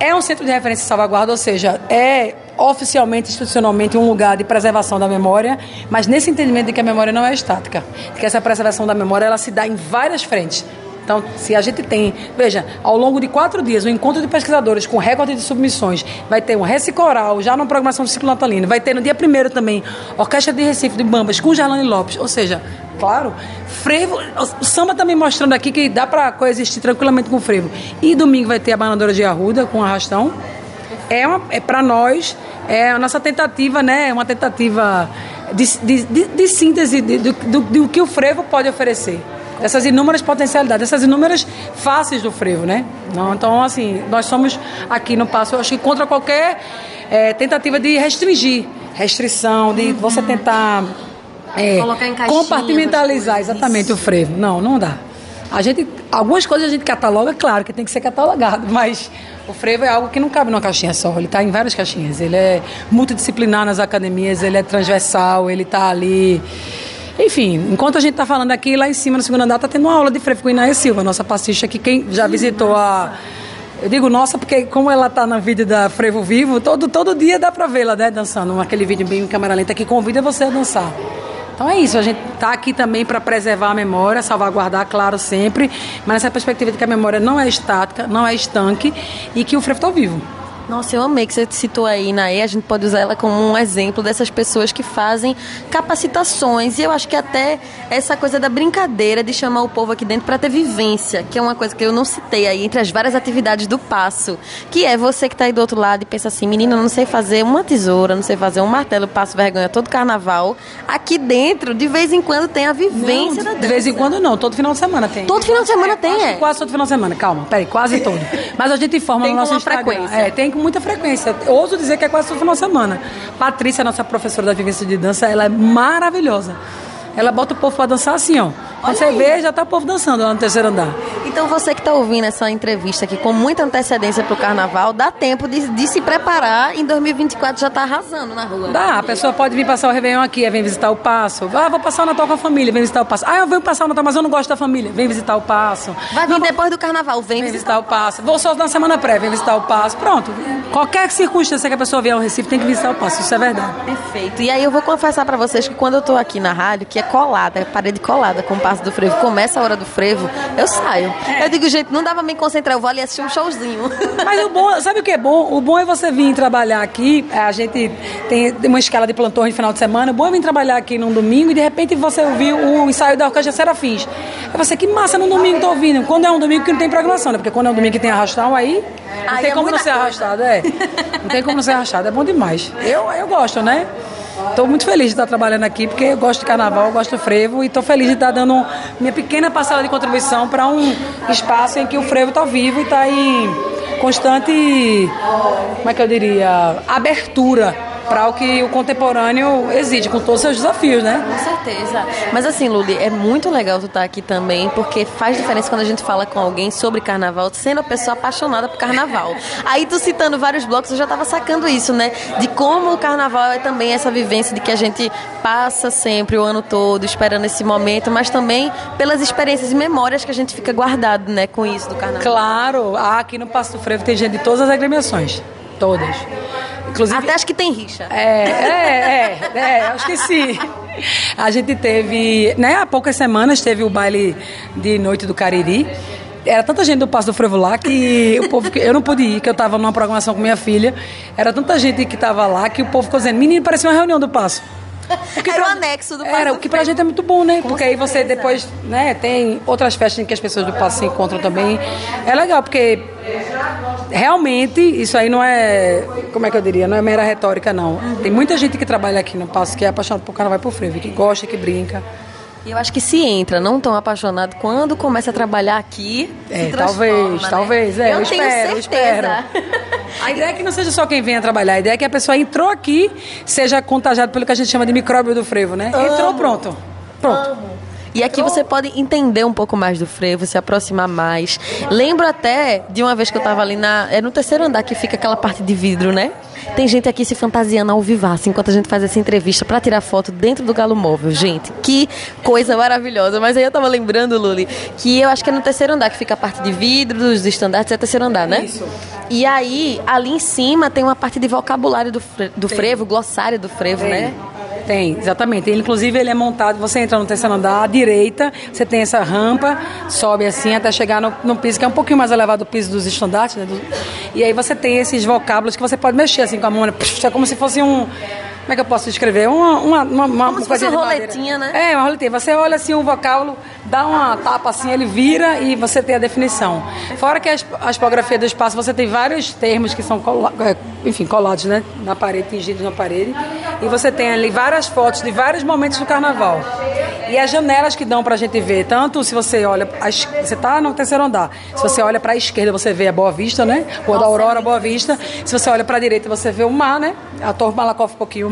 É um centro de referência e salvaguarda, ou seja, é oficialmente, institucionalmente, um lugar de preservação da memória, mas nesse entendimento de que a memória não é estática, de que essa preservação da memória ela se dá em várias frentes. Então, se a gente tem, veja, ao longo de quatro dias, um encontro de pesquisadores com recorde de submissões, vai ter um recicoral, já na programação do ciclo natalino, vai ter no dia primeiro também Orquestra de Recife de Bambas com Gerlane Lopes, ou seja, claro, frevo, o samba também mostrando aqui que dá para coexistir tranquilamente com o frevo. E domingo vai ter a banadora de Arruda com arrastão. É, uma, é para nós é a nossa tentativa, né? Uma tentativa de, de, de, de síntese do, do, do que o frevo pode oferecer dessas inúmeras potencialidades, dessas inúmeras faces do frevo, né? Então, assim, nós somos aqui no Passo, eu acho que contra qualquer é, tentativa de restringir, restrição, de uhum. você tentar é, compartimentalizar exatamente Isso. o frevo. Não, não dá. A gente, algumas coisas a gente cataloga, claro que tem que ser catalogado, mas o frevo é algo que não cabe numa caixinha só, ele está em várias caixinhas. Ele é multidisciplinar nas academias, ele é transversal, ele está ali. Enfim, enquanto a gente está falando aqui, lá em cima, no segundo andar, está tendo uma aula de frevo com Inaia Silva, nossa passista, que quem já visitou a. Eu digo nossa, porque como ela está no vídeo da Frevo Vivo, todo, todo dia dá para vê-la, né, dançando. Aquele vídeo bem em câmera lenta que convida você a dançar. Então é isso, a gente está aqui também para preservar a memória, salvaguardar, claro, sempre, mas nessa perspectiva de que a memória não é estática, não é estanque e que o frevo está vivo. Nossa, eu amei que você citou aí, Naê. A gente pode usar ela como um exemplo dessas pessoas que fazem capacitações. E eu acho que até essa coisa da brincadeira de chamar o povo aqui dentro para ter vivência, que é uma coisa que eu não citei aí entre as várias atividades do passo. Que é você que está aí do outro lado e pensa assim: menina, eu não sei fazer uma tesoura, não sei fazer um martelo, passo vergonha todo carnaval. Aqui dentro, de vez em quando, tem a vivência não, da dança. De vez em quando não, todo final de semana tem. Todo final de semana tem, é? Quase todo final de semana, calma, peraí, quase todo. Mas a gente informa tem no nosso uma Instagram. frequência. É, tem com muita frequência. Eu ouso dizer que é quase todo final de semana. Patrícia, nossa professora da vivência de dança, ela é maravilhosa. Ela bota o povo para dançar assim, ó. Quando você vê, já tá o povo dançando lá no terceiro andar. Então você que está ouvindo essa entrevista aqui com muita antecedência para o carnaval, dá tempo de, de, se preparar. Em 2024 já está arrasando na rua. Dá, a pessoa pode vir passar o Réveillon aqui, vem visitar o Passo. Ah, vou passar o Natal com a família, vem visitar o Passo. Ah, eu venho passar o Natal, mas eu não gosto da família, vem visitar o Passo. Vai vir Não, depois do carnaval, vem, Vem visitar o Passo. Vou só na semana pré, vem visitar o Passo. Pronto. Qualquer circunstância que a pessoa vier ao Recife tem que visitar o Passo, isso é verdade. Perfeito. E aí eu vou confessar para vocês que quando eu tô aqui na rádio, que é colada, é parede colada com o do frevo, começa a hora do frevo, eu saio. Eu digo, gente, não dava pra me concentrar, eu vou ali assistir um showzinho. Mas o bom, sabe o que é bom? O bom é você vir trabalhar aqui. A gente tem uma escala de plantões de final de semana. O bom é vir trabalhar aqui num domingo e de repente você ouvir o ensaio da Orquestra Serafins. Aí você, que massa no domingo tá ouvindo. Quando é um domingo que não tem programação, né? Porque quando é um domingo que tem arrastão, aí não Aí tem é como não ser coisa. arrastado, é. Não tem como não ser arrastado, é bom demais. Eu, eu gosto, né? Estou muito feliz de estar trabalhando aqui, porque eu gosto de carnaval, eu gosto do frevo e estou feliz de estar dando minha pequena parcela de contribuição para um espaço em que o frevo está vivo e está em constante, como é que eu diria, abertura para o que o contemporâneo exige, com todos os seus desafios, né? Com certeza. Mas assim, Luli, é muito legal tu estar aqui também, porque faz diferença quando a gente fala com alguém sobre carnaval, sendo a pessoa apaixonada por carnaval. Aí tu citando vários blocos, eu já tava sacando isso, né? De como o carnaval é também essa vivência de que a gente passa sempre o ano todo esperando esse momento, mas também pelas experiências e memórias que a gente fica guardado, né, com isso do carnaval. Claro, ah, aqui no Passo do Frevo tem gente de todas as agremiações. Todas. Inclusive. Até acho que tem rixa. É, é, é, é, acho que sim. A gente teve, né, há poucas semanas teve o baile de noite do Cariri. Era tanta gente do Passo do Frevo lá que o povo, eu não pude ir, que eu estava numa programação com minha filha. Era tanta gente que estava lá que o povo ficou dizendo, menino, parecia uma reunião do Passo. que Era o pra- anexo do Passo Era, do o que pra gente é muito bom, né? Porque aí você certeza. depois, né, tem outras festas em que as pessoas do Passo se encontram também. É legal, porque realmente isso aí não é, como é que eu diria, não é mera retórica, não. Tem muita gente que trabalha aqui no Passo que é apaixonado por carnaval e por frevo, que gosta, que brinca. E eu acho que se entra não tão apaixonado quando começa a trabalhar aqui, É, talvez, né? talvez, é, eu, eu tenho espero, certeza. A ideia é que não seja só quem venha trabalhar, a ideia é que a pessoa entrou aqui, seja contagiado pelo que a gente chama de micróbio do frevo, né? Entrou, pronto. Pronto. E aqui você pode entender um pouco mais do frevo, se aproximar mais. Lembro até de uma vez que eu tava ali na. É no terceiro andar que fica aquela parte de vidro, né? Tem gente aqui se fantasiando ao vivaço enquanto a gente faz essa entrevista pra tirar foto dentro do galo móvel. Gente, que coisa maravilhosa. Mas aí eu tava lembrando, Luli, que eu acho que é no terceiro andar que fica a parte de vidro, dos estandartes, é terceiro andar, né? Isso. E aí, ali em cima tem uma parte de vocabulário do, fre- do frevo, glossário do frevo, né? Tem, exatamente. Ele, inclusive, ele é montado, você entra no terceiro andar, à direita, você tem essa rampa, sobe assim até chegar no, no piso, que é um pouquinho mais elevado do piso dos estandartes, né? Do- e aí você tem esses vocábulos que você pode mexer assim com a mão, é como se fosse um... Como é que eu posso descrever? Uma, uma, uma, uma Como se roletinha, né? É, uma roletinha. Você olha assim um vocábulo, dá uma tapa assim, ele vira e você tem a definição. Fora que a, esp- a tipografia do espaço, você tem vários termos que são, cola- é, enfim, colados, né? Na parede, tingidos na parede. E você tem ali várias fotos de vários momentos do carnaval. E as janelas que dão pra gente ver, tanto se você olha, você tá no terceiro andar, se você olha pra esquerda, você vê a Boa Vista, né? Rua da Aurora, Boa Vista. Se você olha pra direita, você vê o mar, né? A Torre Malakoff, um pouquinho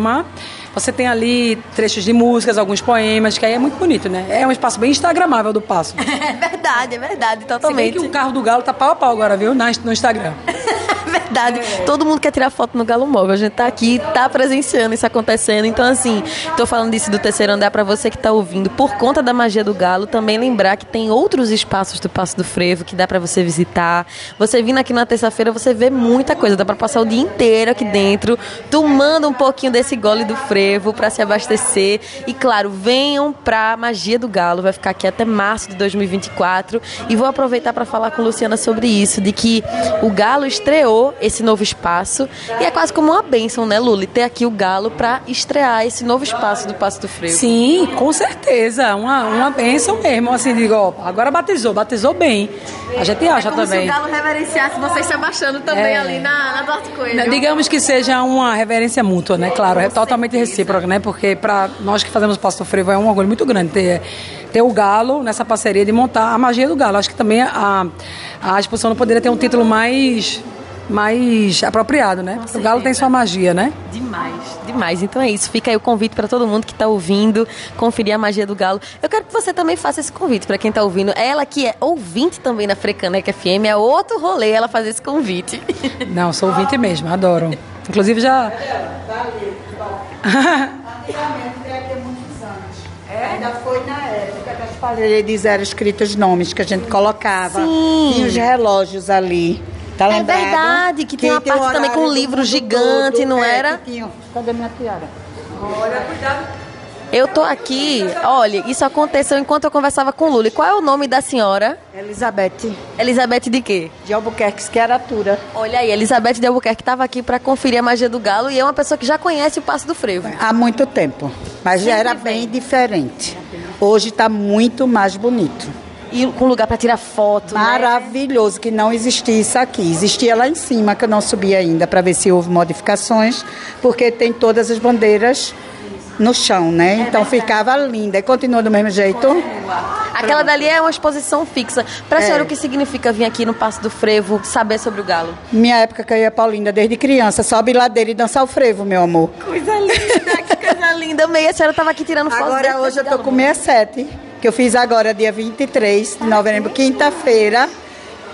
você tem ali trechos de músicas, alguns poemas, que aí é muito bonito, né? É um espaço bem instagramável do Passo. É verdade, é verdade, totalmente. Se bem que o carro do Galo tá pau a pau agora, viu? No Instagram. verdade. É. Todo mundo quer tirar foto no Galo Móvel. A gente tá aqui, tá presenciando isso acontecendo. Então, assim, tô falando disso do terceiro andar para você que tá ouvindo. Por conta da magia do Galo, também lembrar que tem outros espaços do Passo do Frevo que dá para você visitar. Você vindo aqui na terça-feira, você vê muita coisa. Dá para passar o dia inteiro aqui dentro, tomando um pouquinho desse gole do frevo para se abastecer. E claro, venham pra magia do Galo. Vai ficar aqui até março de 2024. E vou aproveitar para falar com Luciana sobre isso, de que o Galo estreou esse novo espaço. E é quase como uma bênção, né, Luli? Ter aqui o Galo para estrear esse novo espaço do Passo do Frevo. Sim, com certeza. Uma, uma bênção mesmo. Assim, digo, ó, agora batizou, batizou bem. A gente acha é como também. Se o Galo reverenciasse vocês se abaixando também é. ali na, na Duarte Coelho. Digamos que seja uma reverência mútua, né? Claro, é totalmente recíproca, né? Porque para nós que fazemos Passo do Frevo é um orgulho muito grande ter, ter o Galo nessa parceria de montar a magia do Galo. Acho que também a, a exposição não poderia ter um título mais mais apropriado, né? O galo tem sua magia, né? Demais, demais. Então é isso. Fica aí o convite para todo mundo que está ouvindo conferir a magia do galo. Eu quero que você também faça esse convite para quem está ouvindo. Ela que é ouvinte também na Frecaneca FM, é outro rolê ela fazer esse convite. Não, sou ouvinte mesmo, adoro. Inclusive já. É? Ainda foi na época que as paredes eram escritos nomes que a gente colocava. Sim. Tinha os relógios ali. Tá é verdade, que tem, uma tem parte também com um livro gigante, todo, não é, era? Tinha... Cadê minha tiara? Olha, cuidado. Eu tô aqui, olha, isso aconteceu enquanto eu conversava com o Lula. qual é o nome da senhora? Elizabeth. Elizabeth de quê? De Albuquerque, que era Tura. Olha aí, Elizabeth de Albuquerque estava aqui para conferir a magia do galo e é uma pessoa que já conhece o Passo do Frevo. Há muito tempo, mas já era bem diferente. Hoje está muito mais bonito e com lugar para tirar foto. Né? Maravilhoso, né? que não existia isso aqui. Existia lá em cima, que eu não subi ainda para ver se houve modificações, porque tem todas as bandeiras no chão, né? É então verdade. ficava linda. E continua do mesmo jeito? Continua. Aquela dali é uma exposição fixa. Para a é. senhora, o que significa vir aqui no Passo do Frevo saber sobre o galo? Minha época que eu ia para Olinda, desde criança, sobe ladeira e dançar o frevo, meu amor. Coisa linda, que coisa linda. Meia, a senhora estava aqui tirando foto. Agora hoje eu tô com 67 que eu fiz agora dia 23 de novembro, quinta-feira.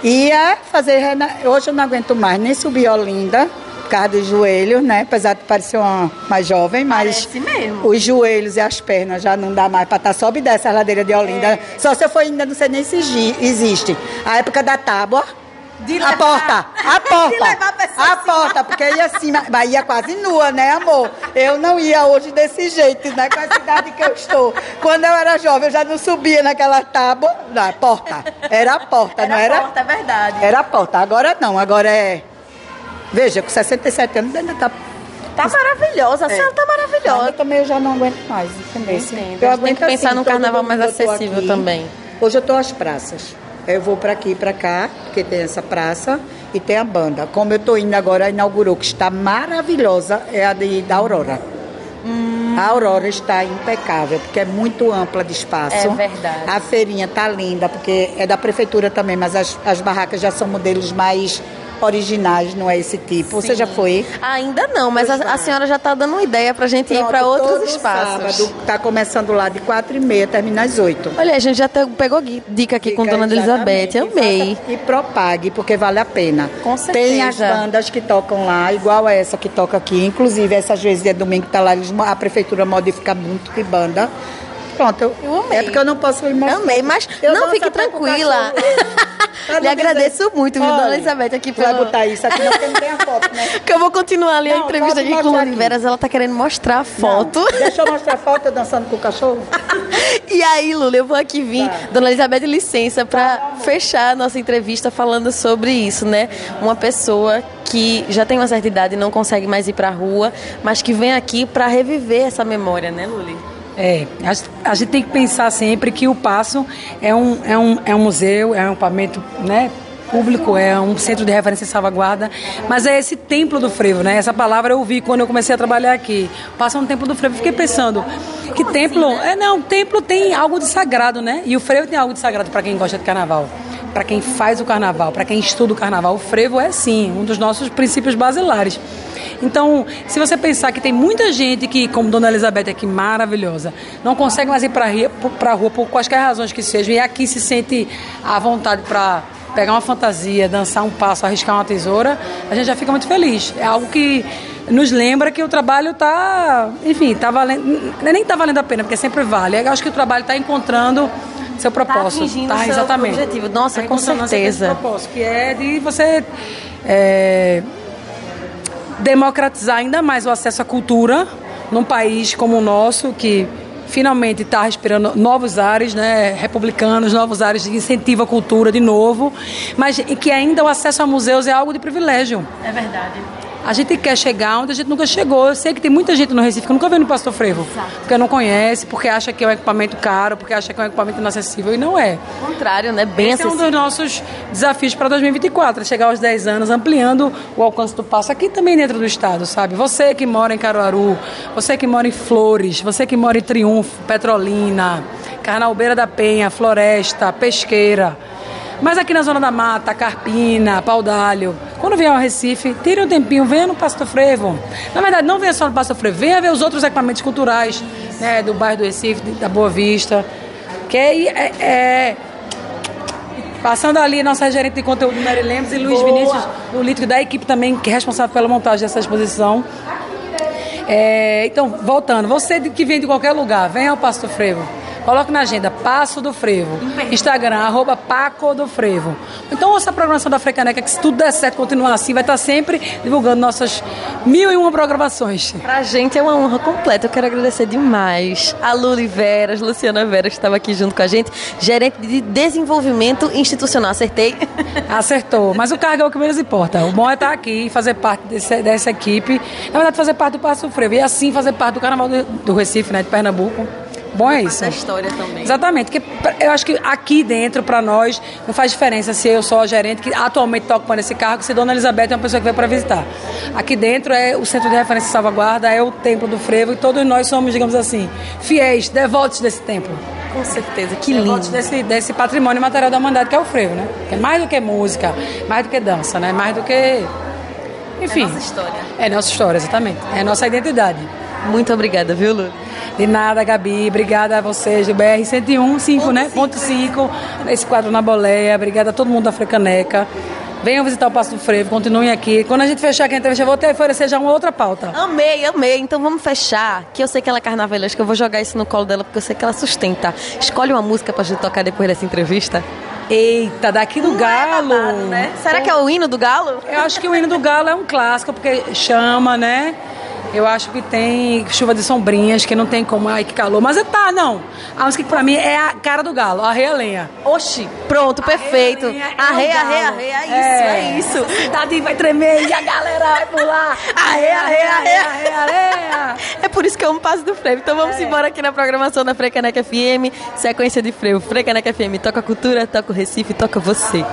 Ia fazer. Hoje eu não aguento mais nem subir Olinda, por causa dos joelhos, né? Apesar de parecer uma mais jovem, mas os joelhos e as pernas já não dá mais para estar tá sobe dessa ladeira de Olinda. É. Só se eu for ainda, não sei nem se existe. A época da tábua de levar. A porta, a porta. a, a porta, porque ia assim, mas ia quase nua, né, amor? Eu não ia hoje desse jeito, né, com a cidade que eu estou. Quando eu era jovem, eu já não subia naquela tábua. Não, a porta. Era a porta, era não era? Era a porta, é verdade. Era a porta. Agora não, agora é. Veja, com 67 anos ainda tá. Tá maravilhosa, a é. senhora tá maravilhosa. Eu também eu já não aguento mais, entendeu? Entendo. Eu aguento tem que pensar assim, num carnaval mais acessível também. Hoje eu tô às praças. Eu vou para aqui e para cá, porque tem essa praça e tem a banda. Como eu estou indo agora, inaugurou, que está maravilhosa, é a de, da Aurora. Hum. A Aurora está impecável, porque é muito ampla de espaço. É verdade. A feirinha está linda, porque é da prefeitura também, mas as, as barracas já são modelos mais originais, não é esse tipo. Sim. Você já foi? Ainda não, mas a, a, senhora já está dando uma ideia para a gente Pronto, ir para outros espaços. Sábado está começando lá de quatro e meia, termina às oito. Olha, a gente já pegou dica aqui dica, com Dona Elizabeth, amei. E, e propague, porque vale a pena. Com certeza. Tem as bandas que tocam lá, igual a essa que toca aqui. Inclusive, essas vezes de domingo está lá, a prefeitura modifica muito de banda. Pronto, eu, eu amei. É porque eu não posso ir mostrar. Amei, mas eu não fique tranquila. Lhe agradeço muito, viu, Dona Elizabeth, aqui. Vai botar isso aqui, não, porque não tem a foto, né? que eu vou continuar ali não, a entrevista aqui com Lula Veras. Ela tá querendo mostrar a foto. Não, deixa eu mostrar a foto dançando com o cachorro. e aí, Lula, eu vou aqui vir, tá. Dona Elizabeth, licença, para tá, fechar a nossa entrevista falando sobre isso, né? Uma pessoa que já tem uma certa idade e não consegue mais ir para a rua, mas que vem aqui para reviver essa memória, né, Luli? É, a, gente tem que pensar sempre que o Passo é um, é um, é um museu, é um equipamento né, público, é um centro de referência e salvaguarda, mas é esse templo do frevo, né? Essa palavra eu ouvi quando eu comecei a trabalhar aqui. Passa um templo do frevo, fiquei pensando que templo, é não, templo tem algo de sagrado, né? E o frevo tem algo de sagrado para quem gosta de carnaval. Para quem faz o carnaval, para quem estuda o carnaval, o frevo é sim um dos nossos princípios basilares. Então, se você pensar que tem muita gente que, como Dona Elizabeth aqui, maravilhosa, não consegue mais ir para a rua por quaisquer razões que sejam, e aqui se sente à vontade para pegar uma fantasia, dançar um passo, arriscar uma tesoura, a gente já fica muito feliz. É algo que nos lembra que o trabalho está, enfim, tá valendo, nem está valendo a pena, porque sempre vale. Eu acho que o trabalho está encontrando seu tá propósito. Tá, tá exatamente. objetivo. Nossa, tá com certeza. propósito, que é de você é, democratizar ainda mais o acesso à cultura num país como o nosso, que finalmente está respirando novos ares, né, republicanos, novos ares de incentivo à cultura de novo, mas que ainda o acesso a museus é algo de privilégio. É verdade. A gente quer chegar onde a gente nunca chegou. Eu sei que tem muita gente no Recife que nunca veio no Pastor Frevo. Exato. Porque não conhece, porque acha que é um equipamento caro, porque acha que é um equipamento inacessível. E não é. Ao contrário, né? Bem Esse acessível. é um dos nossos desafios para 2024. É chegar aos 10 anos ampliando o alcance do passo aqui também dentro do estado, sabe? Você que mora em Caruaru, você que mora em Flores, você que mora em Triunfo, Petrolina, Carnalbeira da Penha, Floresta, Pesqueira mas aqui na Zona da Mata, Carpina, Paudalho, quando vier ao Recife, tire um tempinho, venha no Pasto Frevo. Na verdade, não venha só no Pasto Frevo, venha ver os outros equipamentos culturais né, do bairro do Recife, da Boa Vista. Que é, é, é Passando ali, nossa gerente de conteúdo, Mary Lemos, e Luiz Boa. Vinícius, o líder da equipe também, que é responsável pela montagem dessa exposição. É, então, voltando, você que vem de qualquer lugar, venha ao Pasto Frevo. Coloque na agenda Passo do Frevo. Instagram, arroba Paco do Frevo. Então ouça a programação da Frecaneca, que se tudo der certo, continuar assim, vai estar sempre divulgando nossas mil e uma programações. Pra gente é uma honra completa. Eu quero agradecer demais a Luli Veras, Luciana Veras, que estava aqui junto com a gente, gerente de desenvolvimento institucional. Acertei? Acertou. Mas o cargo é o que menos importa. O bom é estar aqui, fazer parte desse, dessa equipe. Na verdade, fazer parte do Passo do Frevo. E assim fazer parte do Carnaval do, do Recife, né, de Pernambuco. Bom é isso. Da história também. Exatamente, porque eu acho que aqui dentro, para nós, não faz diferença se eu sou a gerente que atualmente toco para esse cargo, se Dona Elizabeth é uma pessoa que veio para visitar. Aqui dentro é o Centro de Referência e Salvaguarda, é o Templo do Frevo, e todos nós somos, digamos assim, fiéis, devotos desse templo. Com certeza, que lindo. Devotos desse, desse patrimônio material da humanidade que é o frevo, né? Que é mais do que música, mais do que dança, né? Mais do que... Enfim. É nossa história. É nossa história, exatamente. É nossa identidade. Muito obrigada, viu, Lu? De nada, Gabi. Obrigada a vocês do BR 101, 5, né? Ponto 5, esse quadro na boleia. Obrigada a todo mundo da Frecaneca. Venham visitar o Passo do Frevo, continuem aqui. Quando a gente fechar aqui a entrevista, eu vou até oferecer já uma outra pauta. Amei, amei. Então vamos fechar, que eu sei que ela é carnavalesca, eu vou jogar isso no colo dela, porque eu sei que ela sustenta. Escolhe uma música pra gente tocar depois dessa entrevista. Eita, daqui do Não Galo. É babado, né? Será que é o hino do Galo? Eu acho que o hino do Galo é um clássico, porque chama, né? Eu acho que tem chuva de sombrinhas, que não tem como, ai que calor. Mas é tá, não. A música que pra mim é a cara do galo, a Lenha. Oxi, pronto, perfeito. Arreia, é arreia, arreia, é isso, é, é isso. A cidade vai tremer e a galera vai pular. Arreia, arreia, arreia, arreia, arreia. É por isso que eu amo Passo do Frevo. Então vamos é. embora aqui na programação da Frecaneca FM, sequência de frevo. Frecaneca FM, toca cultura, toca o Recife, toca você.